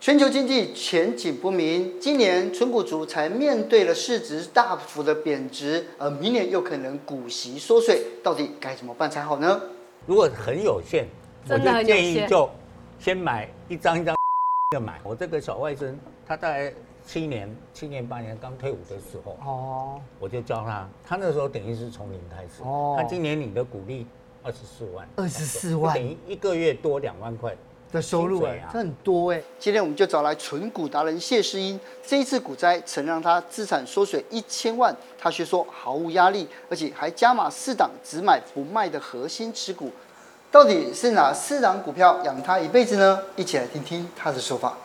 全球经济前景不明，今年存股族才面对了市值大幅的贬值，而明年又可能股息缩水，到底该怎么办才好呢？如果很有限，我就建议就先买一张一张的买。我这个小外甥，他在七年、七年八年刚退伍的时候，哦，我就教他，他那时候等于是从零开始，哦，他今年你的股利二十四万，二十四万，等于一个月多两万块。的收入哎，这很多哎。今天我们就找来纯股达人谢世英，这一次股灾曾让他资产缩水一千万，他却说毫无压力，而且还加码四档只买不卖的核心持股。到底是哪四档股票养他一辈子呢？一起来听听他的说法。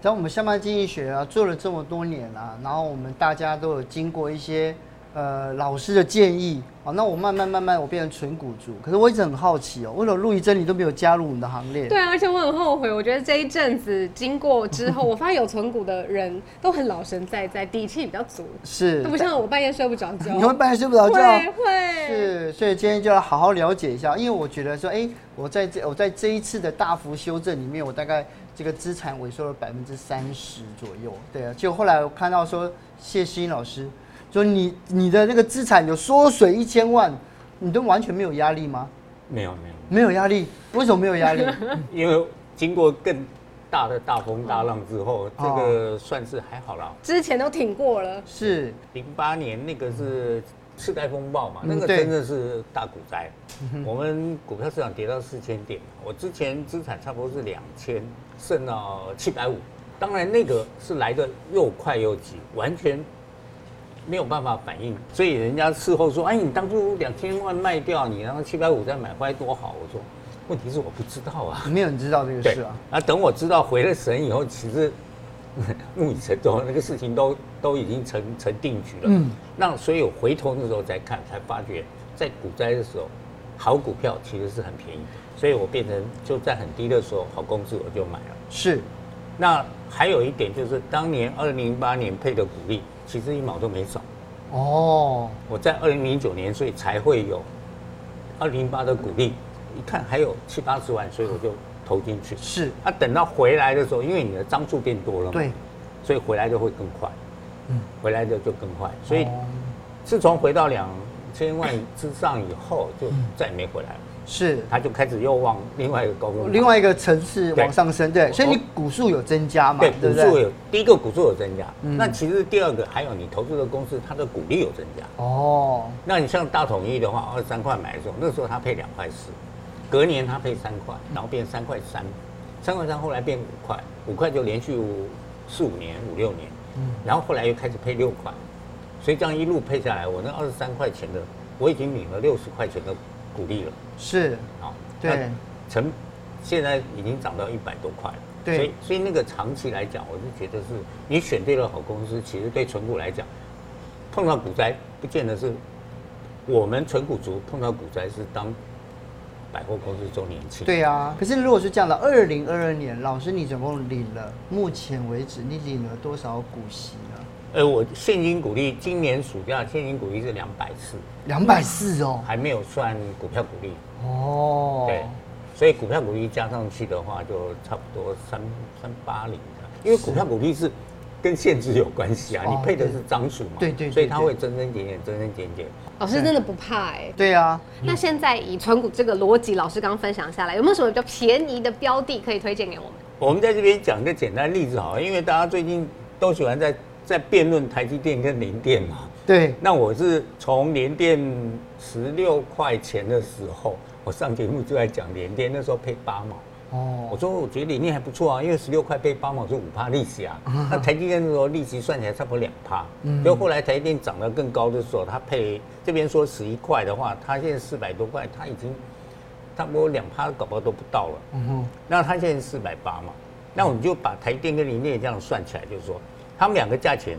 在我们下班经济学啊做了这么多年啊，然后我们大家都有经过一些。呃，老师的建议，好，那我慢慢慢慢我变成纯股族，可是我一直很好奇哦，为什么陆怡珍你都没有加入我们的行列？对啊，而且我很后悔，我觉得这一阵子经过之后，我发现有存股的人都很老神在在，底气比较足，是，都不像我半夜睡不着觉。你会半夜睡不着觉？会会。是，所以今天就要好好了解一下，因为我觉得说，哎、欸，我在这我在这一次的大幅修正里面，我大概这个资产萎缩了百分之三十左右，对啊，结果后来我看到说谢世英老师。说你你的那个资产有缩水一千万，你都完全没有压力吗？没有没有没有压力，为什么没有压力？因为经过更大的大风大浪之后，这个算是还好了。之前都挺过了。是零八年那个是次贷风暴嘛，那个真的是大股灾。我们股票市场跌到四千点，我之前资产差不多是两千，剩到七百五。当然那个是来的又快又急，完全。没有办法反应，所以人家事后说：“哎，你当初两千万卖掉，你然后七百五再买回来多好。”我说：“问题是我不知道啊，没有人知道这个事啊。”那等我知道回了神以后，其实木已成舟，那个事情都都已经成成定局了。嗯，那所以我回头那时候再看，才发觉在股灾的时候，好股票其实是很便宜的。所以我变成就在很低的时候，好公司我就买了。是。那还有一点就是，当年二零零八年配的股利。其实一毛都没少，哦，我在二零零九年，所以才会有二零零八的鼓励，一看还有七八十万，所以我就投进去。是，啊，等到回来的时候，因为你的张数变多了嘛，对，所以回来就会更快，嗯，回来的就更快，所以自从回到两千万之上以后，就再也没回来了。是，他就开始又往另外一个高度，另外一个层次往上升，对，所以你股数有增加嘛？对，股数有第一个股数有增加，那其实第二个还有你投资的公司，它的股利有增加。哦，那你像大统一的话，二十三块买的时候，那时候它配两块四，隔年它配三块，然后变三块三，三块三后来变五块，五块就连续四五年五六年，然后后来又开始配六块，所以这样一路配下来，我那二十三块钱的，我已经领了六十块钱的。股利了，是啊，对，成现在已经涨到一百多块了，对，所以所以那个长期来讲，我是觉得是你选对了好公司，其实对存股来讲，碰到股灾不见得是我们存股族碰到股灾是当百货公司周年庆，对啊，可是如果是这样的，二零二二年，老师你总共领了，目前为止你领了多少股息呢？呃，我现金股利今年暑假现金股利是两百四，两百四哦，还没有算股票股利哦。对，所以股票股利加上去的话，就差不多三三八零的。因为股票股利是跟限制有关系啊，你配的是张数嘛，对对，所以它会增增减减，增增减减。老师真的不怕哎。对啊，那现在以存股这个逻辑，老师刚刚分享下来，有没有什么比较便宜的标的可以推荐给我们？我们在这边讲个简单例子好了，因为大家最近都喜欢在。在辩论台积电跟联电嘛？对。那我是从联电十六块钱的时候，我上节目就在讲联电，那时候配八毛。哦。我说我觉得联电还不错啊，因为十六块配八毛是五趴利息啊。那台积电的时候利息算起来差不多两趴。嗯。就后来台积电涨得更高的时候，它配这边说十一块的话，它现在四百多块，它已经差不多两趴搞不好都不到了。嗯哼。那它现在四百八嘛，那我们就把台积电跟联电这样算起来，就是说。他们两个价钱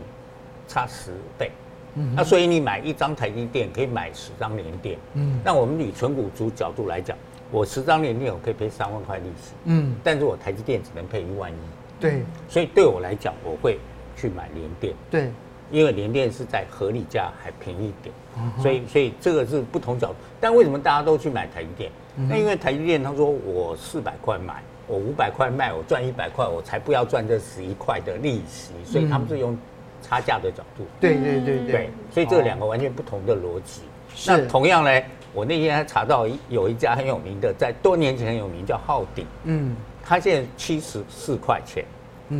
差十倍，嗯，那所以你买一张台积电可以买十张联电，嗯，那我们以纯股族角度来讲，我十张联电我可以赔三万块利息，嗯，但是我台积电只能赔一万一，对，所以对我来讲，我会去买联电，对，因为联电是在合理价还便宜一点，所以所以这个是不同角度。但为什么大家都去买台积电？那因为台积电他说我四百块买，我五百块卖，我赚一百块，我才不要赚这十一块的利息，所以他们是用差价的角度。对对对对，所以这两个完全不同的逻辑。那同样呢，我那天还查到有一家很有名的，在多年前很有名叫浩鼎，嗯，他现在七十四块钱，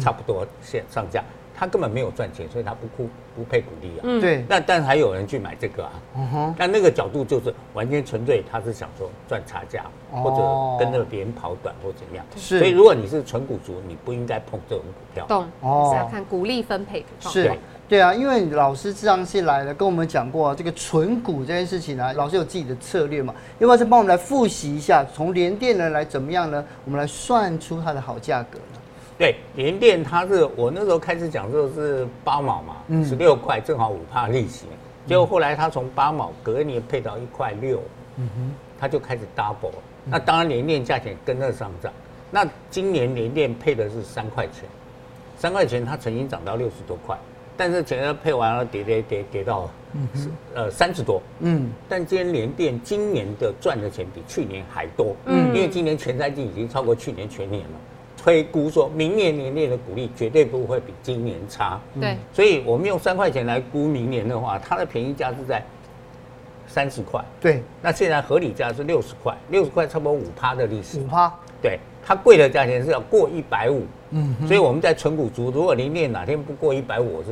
差不多现上架。他根本没有赚钱，所以他不哭不配股利啊。嗯，对。那但是还有人去买这个啊。嗯哼。那那个角度就是完全纯粹，他是想说赚差价，或者跟着别人跑短或怎样。是。所以如果你是纯股族，你不应该碰这种股票。懂。哦。是要看股利分配的。是。对啊，因为老师这样是来了，跟我们讲过这个纯股这件事情呢，老师有自己的策略嘛？要不要再帮我们来复习一下，从连电呢来怎么样呢？我们来算出它的好价格。对，联电它是我那时候开始讲，就是八毛嘛，十六块正好五帕利息，结果后来它从八毛隔年配到一块六，嗯哼，它就开始 double，那当然联电价钱跟着上涨，那今年联电配的是三块钱，三块钱它曾经涨到六十多块，但是前面配完了跌跌跌跌到，呃三十多，嗯，但今天联电今年的赚的钱比去年还多，嗯，因为今年前三季已经超过去年全年了。推估说，明年年内的股利绝对不会比今年差。对，所以我们用三块钱来估明年的话，它的便宜价是在三十块。对，那现在合理价是六十块，六十块差不多五趴的利息。五趴。对，它贵的价钱是要过一百五。嗯，所以我们在存股族，如果联电哪天不过一百五，我是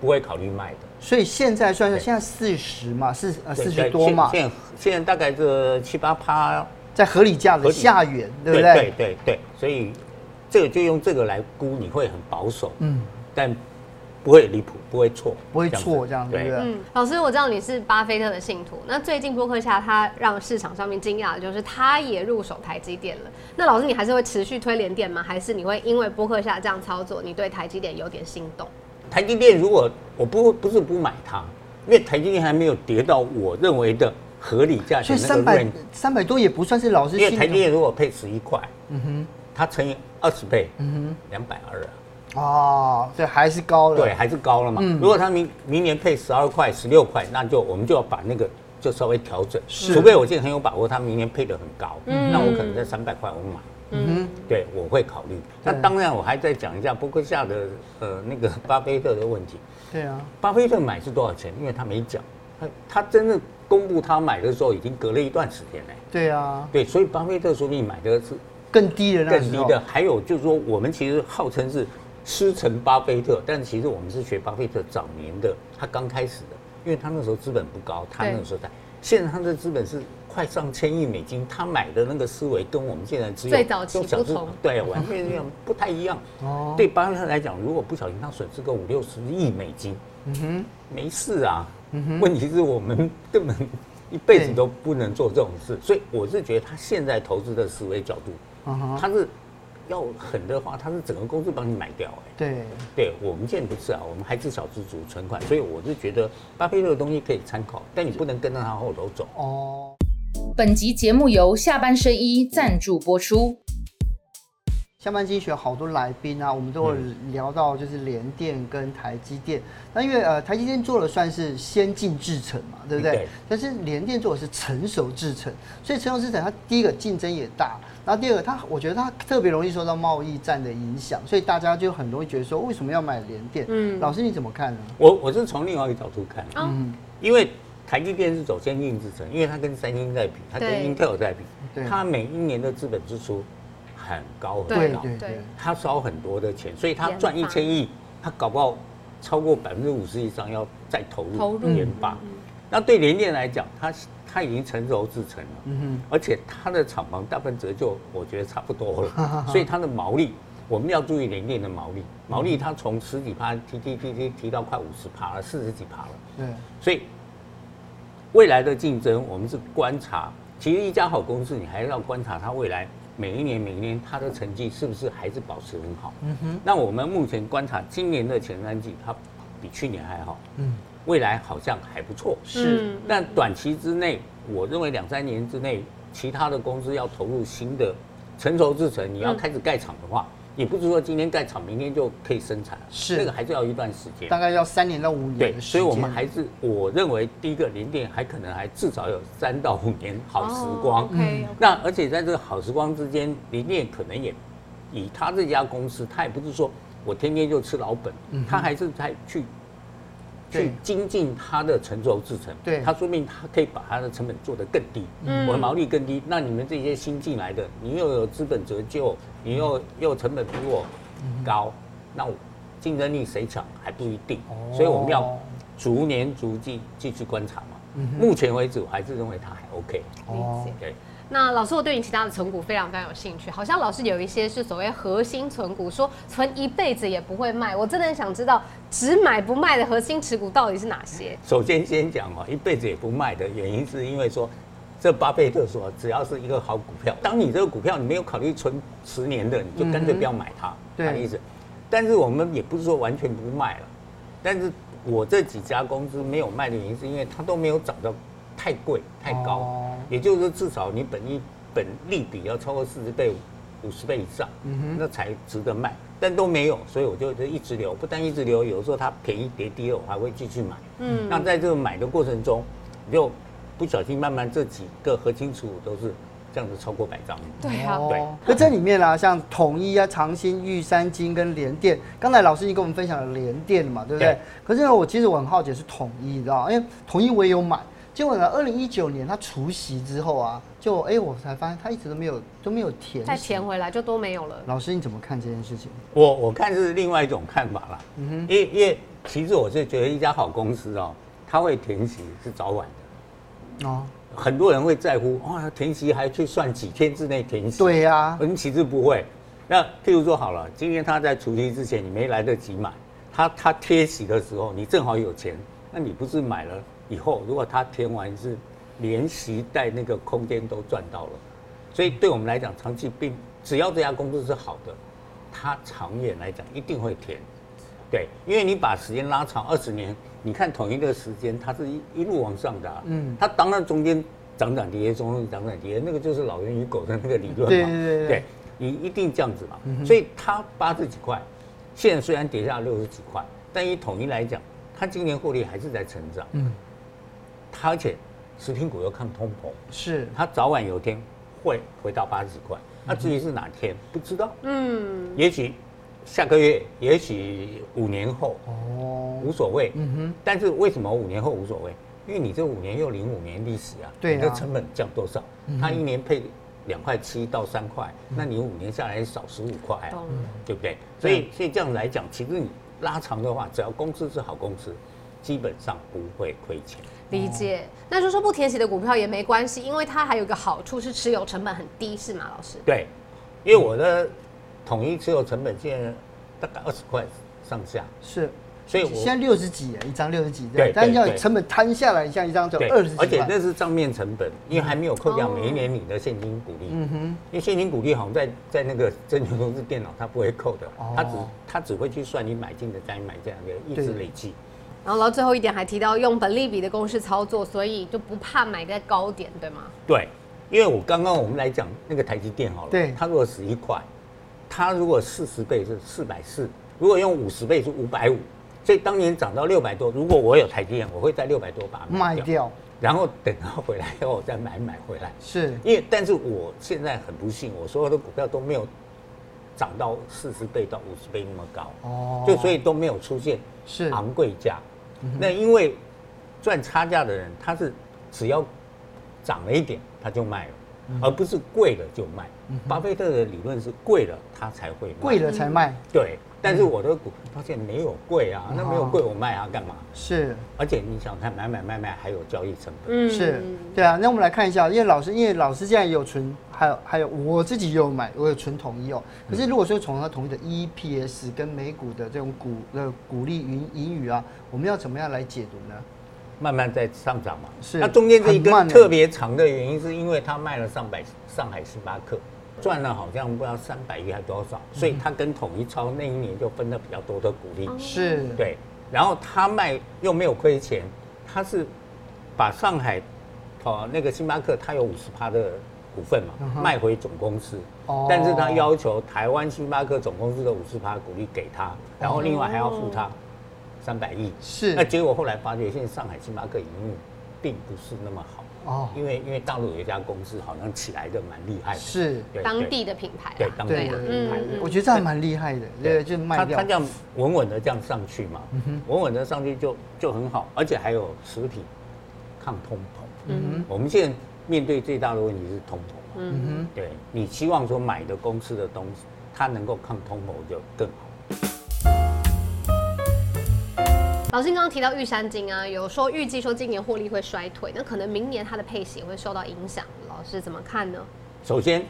不会考虑卖的。所以现在算是现在四十嘛，四呃四十多嘛。现在现在大概是七八趴，在合理价的下缘，对不对？对对对，所以。这个就用这个来估，你会很保守，嗯，但不会离谱，不会错，不会错，这样对不对？嗯，老师，我知道你是巴菲特的信徒。那最近波克夏他让市场上面惊讶的就是他也入手台积电了。那老师，你还是会持续推联电吗？还是你会因为波克夏这样操作，你对台积电有点心动？台积电如果我不不是不买它，因为台积电还没有跌到我认为的合理价钱，所以三百三百多也不算是老师。因为台积电如果配十一块，嗯哼。它乘以二十倍，嗯哼，两百二啊，哦，这还是高了，对，还是高了嘛。嗯、如果它明明年配十二块、十六块，那就我们就要把那个就稍微调整，是除非我现在很有把握，它明年配的很高，嗯，那我可能在三百块我买，嗯哼，对，我会考虑。那当然，我还再讲一下波克夏的呃那个巴菲特的问题。对啊，巴菲特买是多少钱？因为他没讲，他他真的公布他买的时候已经隔了一段时间嘞。对啊，对，所以巴菲特说你买的是。更低的，更低的，还有就是说，我们其实号称是师承巴菲特，但其实我们是学巴菲特早年的，他刚开始的，因为他那时候资本不高，他那个时候在，现在他的资本是快上千亿美金，他买的那个思维跟我们现在只有最早期不同，对，完全一样，不太一样。哦，对巴菲特来讲，如果不小心他损失个五六十亿美金，嗯哼，没事啊。嗯哼，问题是我们根本 一辈子都不能做这种事，所以我是觉得他现在投资的思维角度。他是要狠的话，他是整个公司帮你买掉哎。对，对我们现在不是啊，我们还是小资主存款，所以我是觉得巴菲特的东西可以参考，但你不能跟着他后头走。哦。本集节目由下半身衣赞助播出。下半集选好多来宾啊，我们都会聊到就是联电跟台积电。那因为呃台积电做的算是先进制程嘛，对不对？对。但是联电做的是成熟制程，所以成熟制程它第一个竞争也大。然后第二个，它我觉得它特别容易受到贸易战的影响，所以大家就很容易觉得说，为什么要买联电？嗯，老师你怎么看呢？我我是从另外一个角度看，嗯，因为台积电是走先进制程，因为它跟三星在比，它跟 Intel 在比，它每一年的资本支出很高很高，对对对，它烧很多的钱，所以它赚一千亿，它搞不好超过百分之五十以上要再投入投入。研发。那对联电来讲，它。它已经成熟制成了，嗯哼，而且它的厂房大部分折旧，我觉得差不多了，所以它的毛利，我们要注意联电的毛利，毛利它从十几趴提提提提提到快五十趴了，四十几趴了，对，所以未来的竞争，我们是观察，其实一家好公司，你还是要观察它未来每一年每一年它的成绩是不是还是保持很好，嗯哼，那我们目前观察今年的前三季，它比去年还好，嗯。未来好像还不错，是，但短期之内，我认为两三年之内，其他的公司要投入新的成熟制程，你要开始盖厂的话，也不是说今天盖厂，明天就可以生产，是那个还是要一段时间，大概要三年到五年。对，所以我们还是我认为第一个联电还可能还至少有三到五年好时光。哦 okay, okay. 那而且在这个好时光之间，联电可能也以他这家公司，他也不是说我天天就吃老本，他还是在去。去精进它的成熟制程，对，它说明它可以把它的成本做得更低，嗯，我的毛利更低。那你们这些新进来的，你又有资本折旧，你又又成本比我高，那我竞争力谁强还不一定。所以我们要逐年逐季继续观察嘛。目前为止，我还是认为它还 OK。哦，对。那老师，我对你其他的存股非常非常有兴趣。好像老师有一些是所谓核心存股，说存一辈子也不会卖。我真的很想知道，只买不卖的核心持股到底是哪些？首先先讲哦，一辈子也不卖的原因，是因为说，这巴菲特说，只要是一个好股票，当你这个股票你没有考虑存十年的，你就干脆不要买它。对，意思。但是我们也不是说完全不卖了，但是我这几家公司没有卖的原因，是因为它都没有涨到。太贵太高，也就是说至少你本一本利比要超过四十倍、五十倍以上，那才值得卖。但都没有，所以我就就一直留。不但一直留，有时候它便宜跌低了，我还会继续买。嗯，那在这个买的过程中，就不小心慢慢这几个核心持股都是这样子超过百张。对啊，对。那这里面啊，像统一啊、长兴、玉山金跟联电，刚才老师已经跟我们分享了联电嘛，对不对？对，可是呢，我其实我很好奇是统一，你知道吗？因为统一我也有买。结果呢？二零一九年他除夕之后啊，就哎、欸，我才发现他一直都没有都没有填，再填回来就都没有了。老师你怎么看这件事情？我我看是另外一种看法啦。嗯哼，因为因为其实我是觉得一家好公司哦，他会填息是早晚的。哦，很多人会在乎哇，填息还去算几天之内填息？对呀、啊，嗯，其实不会。那譬如说好了，今天他在除夕之前你没来得及买，他他贴息的时候你正好有钱，那你不是买了？以后如果他填完是连息带那个空间都赚到了，所以对我们来讲，长期并只要这家公司是好的，它长远来讲一定会填。对，因为你把时间拉长二十年，你看统一的时间，它是一一路往上的，嗯，它当然中间涨涨跌跌，中间涨涨跌跌，那个就是老人与狗的那个理论嘛，对对对，对，你一定这样子嘛，所以它八十几块，现在虽然跌下六十几块，但以统一来讲，它今年获利还是在成长，嗯。它而且食品股又抗通膨，是它早晚有一天会回到八十几块。那至于是哪天，不知道。嗯，也许下个月，也许五年后，哦，无所谓。嗯哼。但是为什么五年后无所谓？因为你这五年又零五年历史啊，对，你的成本降多少？它一年配两块七到三块，那你五年下来少十五块啊，对不对？所以所以这样来讲，其实你拉长的话，只要公司是好公司，基本上不会亏钱。理解，那就说不填息的股票也没关系，因为它还有一个好处是持有成本很低，是吗，老师？对，因为我的统一持有成本现在大概二十块上下，是，所以我现在六十几一张六十几，对，但要成本摊下来，像一张就二十几，而且那是账面成本，因为还没有扣掉每一年你的现金股利，嗯哼，因为现金股利好像在在那个证券公司电脑它不会扣的，它只它只会去算你买进的加你买这样的一直累计。然后到最后一点还提到用本利比的公式操作，所以就不怕买在高点，对吗？对，因为我刚刚我们来讲那个台积电好了，对，它如果十一块，它如果四十倍是四百四，如果用五十倍是五百五，所以当年涨到六百多，如果我有台积电，我会在六百多把它卖掉，卖掉，然后等它回来以后再买买回来。是，因为但是我现在很不幸，我所有的股票都没有涨到四十倍到五十倍那么高，哦，就所以都没有出现是昂贵价。那因为赚差价的人，他是只要涨了一点他就卖了，而不是贵了就卖。巴菲特的理论是贵了他才会卖，贵了才卖。对，但是我的股票发现没有贵啊，那没有贵我卖啊干嘛？是，而且你想看买买卖卖还有交易成本。嗯，是对啊。那我们来看一下，因为老师，因为老师现在也有存，还有还有我自己也有买，我有存统一哦。可是如果说从它统一的 EPS 跟美股的这种股的股利盈盈余啊，我们要怎么样来解读呢？慢慢在上涨嘛。是。那中间这一根特别长的原因，是因为他卖了上百上海星巴克。赚了好像不知道三百亿还多少，所以他跟统一超那一年就分了比较多的股利，是对。然后他卖又没有亏钱，他是把上海，哦那个星巴克他有五十趴的股份嘛，卖回总公司。哦。但是他要求台湾星巴克总公司的五十趴股利给他，然后另外还要付他三百亿。是。那结果后来发觉，现在上海星巴克营运并不是那么好。哦。因为因为大陆有一家公司好像起来的蛮厉害的。是。当地的品牌。对当地的品牌。我觉得这样蛮厉害的，对，就卖掉。他这样稳稳的这样上去嘛，稳稳的上去就就很好，而且还有食品抗通膨。嗯哼。我们现在。面对最大的问题是通膨，嗯哼，对，你希望说买的公司的东西，它能够抗通膨就更好。老师刚刚提到玉山金啊，有说预计说今年获利会衰退，那可能明年它的配息也会受到影响，老师怎么看呢？首先，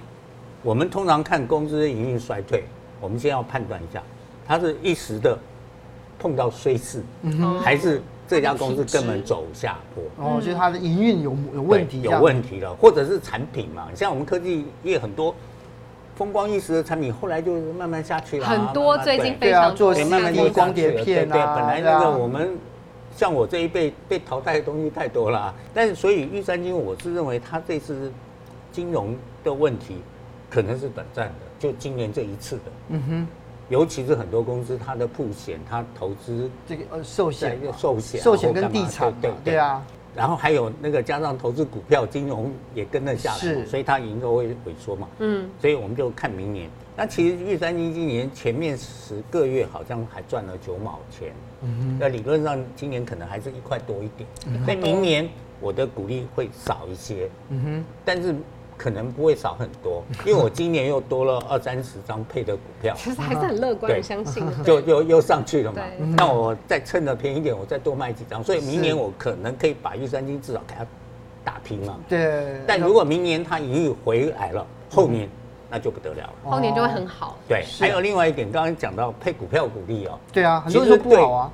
我们通常看公司的营运衰退，我们先要判断一下，它是一时的碰到衰势，嗯，还是？这家公司根本走下坡，哦，就是它的营运有有问题，有问题了，或者是产品嘛，像我们科技业很多风光一时的产品，后来就慢慢下去了。很多最近非常做慢慢就光碟片啊，对，本来那个我们像我这一辈被淘汰的东西太多了，但是所以玉山金，我是认为它这次金融的问题可能是短暂的，就今年这一次的。嗯哼。尤其是很多公司，它的铺险，它投资这个呃寿险、寿险、寿险跟地产，对对啊。然后还有那个加上投资股票、金融也跟了下来，所以它营收会萎缩嘛。嗯。所以我们就看明年。那其实玉山金今年前面十个月好像还赚了九毛钱。嗯哼。那理论上今年可能还是一块多一点。所以明年我的股利会少一些。嗯哼。但是。可能不会少很多，因为我今年又多了二三十张配的股票，其实还是很乐观，相信就又又上去了嘛。那我再趁着便宜点，我再多卖几张，所以明年我可能可以把玉山金至少给它打平嘛。对。但如果明年它盈余回来了，后年那就不得了了，后年就会很好。对。还有另外一点，刚刚讲到配股票股利哦。对啊，很多人不好啊。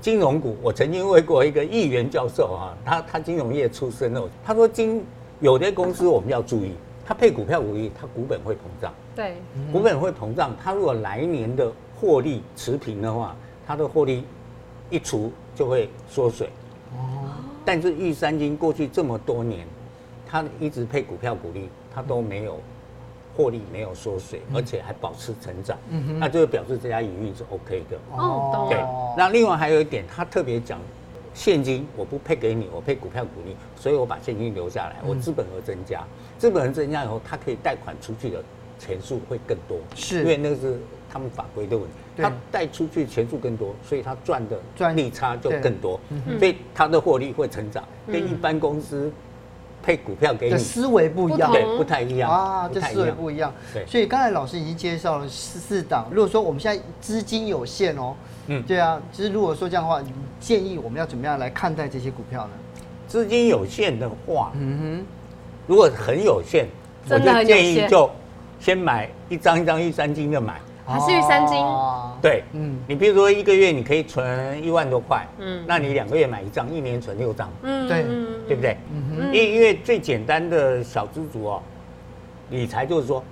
金融股，我曾经问过一个议员教授啊，他他金融业出身的，他说金。有的公司我们要注意，它配股票股利，它股本会膨胀。对，股本会膨胀。它如果来年的获利持平的话，它的获利一除就会缩水。哦。但是玉山金过去这么多年，它一直配股票股利，它都没有获利没有缩水，而且还保持成长。嗯。那就表示这家营运是 OK 的。哦。对。那另外还有一点，他特别讲。现金我不配给你，我配股票股利，所以我把现金留下来，我资本额增加，资本额增加以后，它可以贷款出去的钱数会更多，是。因为那个是他们法规的问题，他贷出去钱数更多，所以他赚的赚利差就更多，所以他的获利会成长，跟一般公司配股票给你。思维不一样，对，不太一样啊，这思维不一样，对，所以刚才老师已经介绍了四四档，如果说我们现在资金有限哦。嗯，对啊，其实如果说这样的话，你建议我们要怎么样来看待这些股票呢？资金有限的话，嗯哼，如果很有限，我就建议就先买一张一张玉三金的买，还是玉山金？对，嗯，你比如说一个月你可以存一万多块，嗯，那你两个月买一张，一年存六张，嗯，对，对不对？嗯哼，因因为最简单的小资族哦，理财就是说，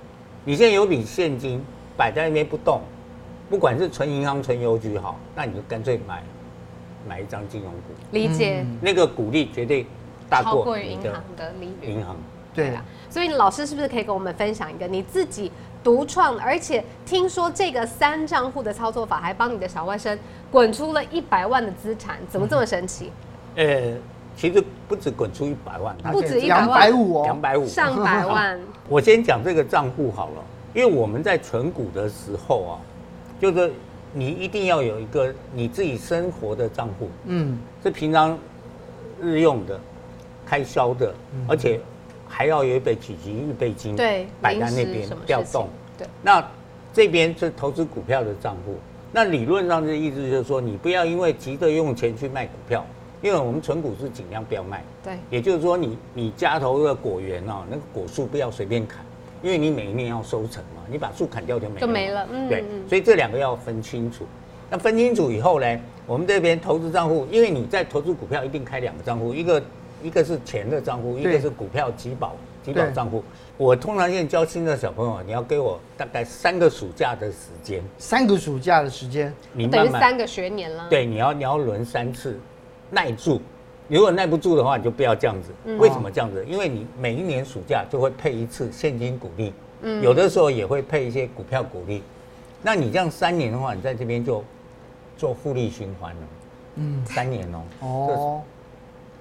你现在有笔现金摆在那边不动。不管是存银行、存邮局好，那你就干脆买买一张金融股。理解。那个股利绝对大过于银行的利率。银行。对啊。所以老师是不是可以跟我们分享一个你自己独创，而且听说这个三账户的操作法还帮你的小外甥滚出了一百万的资产，怎么这么神奇？呃，其实不止滚出一百万，不止一百万，两百五哦，两百五，上百万。我先讲这个账户好了，因为我们在存股的时候啊。就是你一定要有一个你自己生活的账户，嗯，是平常日用的、开销的，而且还要有一笔紧急预备金，对，摆在那边调动。对，那这边是投资股票的账户。那理论上的意思就是说，你不要因为急着用钱去卖股票，因为我们存股是尽量不要卖。对，也就是说，你你家头的果园哦，那个果树不要随便砍。因为你每一年要收成嘛，你把树砍掉就没了。就没了，嗯，对，所以这两个要分清楚。那分清楚以后呢，我们这边投资账户，因为你在投资股票一定开两个账户，一个一个是钱的账户，一个是股票集保集保账户。我通常现在教新的小朋友，你要给我大概三个暑假的时间，三个暑假的时间，你等于三个学年了。对，你要你要轮三次，耐住，如果耐不住的话，你就不要这样子。为什么这样子？因为你每一年暑假就会配一次现金股利，有的时候也会配一些股票股利。那你这样三年的话，你在这边就做复利循环了。嗯，三年哦。哦。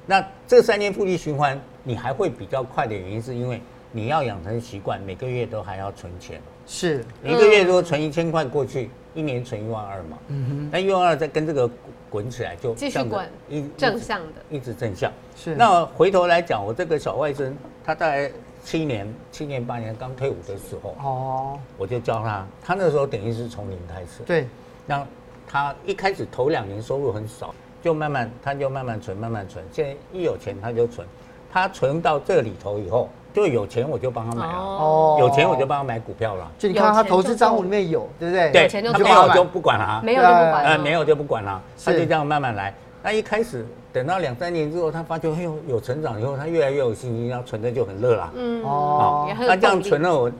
那这三年复利循环，你还会比较快的原因，是因为你要养成习惯，每个月都还要存钱。是。一个月如果存一千块过去，一年存一万二嘛。嗯哼。那一万二再跟这个。滚起来就继续滚，一正向的，一直正向。是。那回头来讲，我这个小外甥，他大概七年、七年八年刚退伍的时候，哦，我就教他，他那时候等于是从零开始。对。那他一开始头两年收入很少，就慢慢他就慢慢存，慢慢存。现在一有钱他就存，他存到这里头以后。就有钱我就帮他买了，哦，有钱我就帮他买股票了。就你看他投资账户里面有，对不对？对，他没有就不管了，没有就不管，呃，没有就不管了，他就这样慢慢来。那一开始等到两三年之后，他发觉哎呦有成长以后，他越来越有信心，然后存的就很乐了。嗯哦，那这样存了，我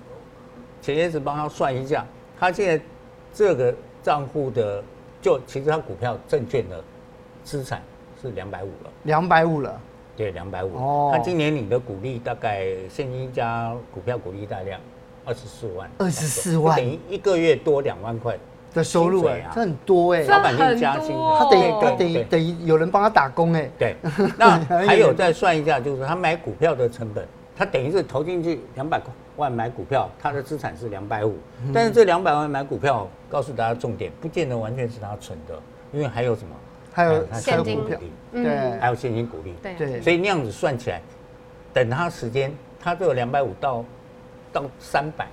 前些时帮他算一下，他现在这个账户的就其实他股票证券的资产是两百五了，两百五了。对，两百五。哦，他今年领的股利大概现金加股票股利大量二十四万。二十四万，等于一个月多两万块的收入哎，这很多哎。老板娘加薪，他等于他等于等于有人帮他打工哎。对，那还有再算一下，就是他买股票的成本，他等于是投进去两百万买股票，他的资产是两百五。但是这两百万买股票，告诉大家重点，不见得完全是他存的，因为还有什么？还有现金股利，对，还有现金股利，对，所以那样子算起来，等他时间，他这个两百五到到三百，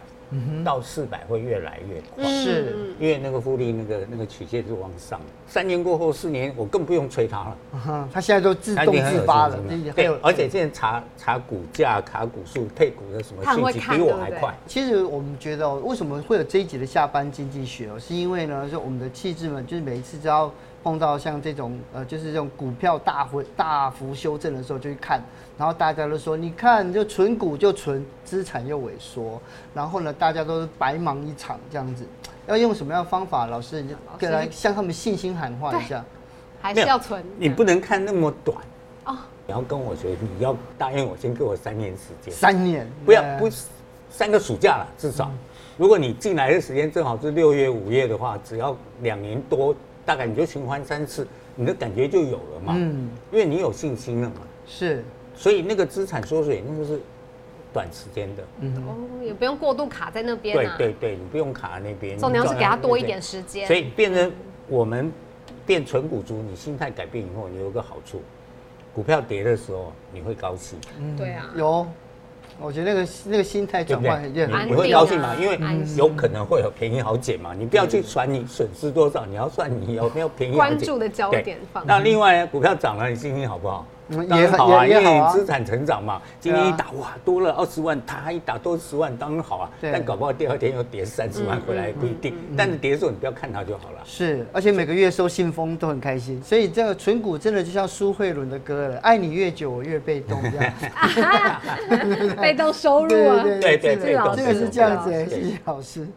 到四百会越来越快，是，因为那个复利那个那个曲线是往上，三年过后四年，我更不用催他了，他现在都自动自发了，对，而且现在查查股价、卡股数、配股的什么信息比我还快。其实我们觉得，为什么会有这一集的下班经济学哦，是因为呢，就我们的气质们，就是每一次只要。碰到像这种呃，就是这种股票大幅大幅修正的时候，就去看，然后大家都说，你看就存股就存，资产又萎缩，然后呢，大家都是白忙一场这样子。要用什么样的方法？老师，你就来向他们信心喊话一下。还是要存？你不能看那么短哦。你要跟我学，你要答应我，先给我三年时间。三年？不要不，三个暑假了，至少。如果你进来的时间正好是六月五月的话，只要两年多。大概你就循环三次，你的感觉就有了嘛。嗯，因为你有信心了嘛。是，所以那个资产缩水那个是短时间的。嗯，哦，也不用过度卡在那边。对对对，你不用卡在那边。重要是给他多一点时间。所以变成我们变纯股族，你心态改变以后，你有个好处，股票跌的时候你会高兴。嗯，对啊，有。我觉得那个那个心态转换很，你会高兴吗？因为有可能会有便宜好捡嘛。你不要去算你损失多少，你要算你有没有便宜好捡。关注的焦点放。那另外股票涨了，你心情好不好？也好啊，因为你资产成长嘛。今天一打哇，多了二十万，他一打多十万，当然好啊。但搞不好第二天又跌三十万回来不一定。但是跌的时候你不要看它就好了。是，而且每个月收信封都很开心。所以这个存股真的就像苏慧伦的歌了，爱你越久我越被动这样。被动收入啊，对对对，这个是这样子，谢谢老师。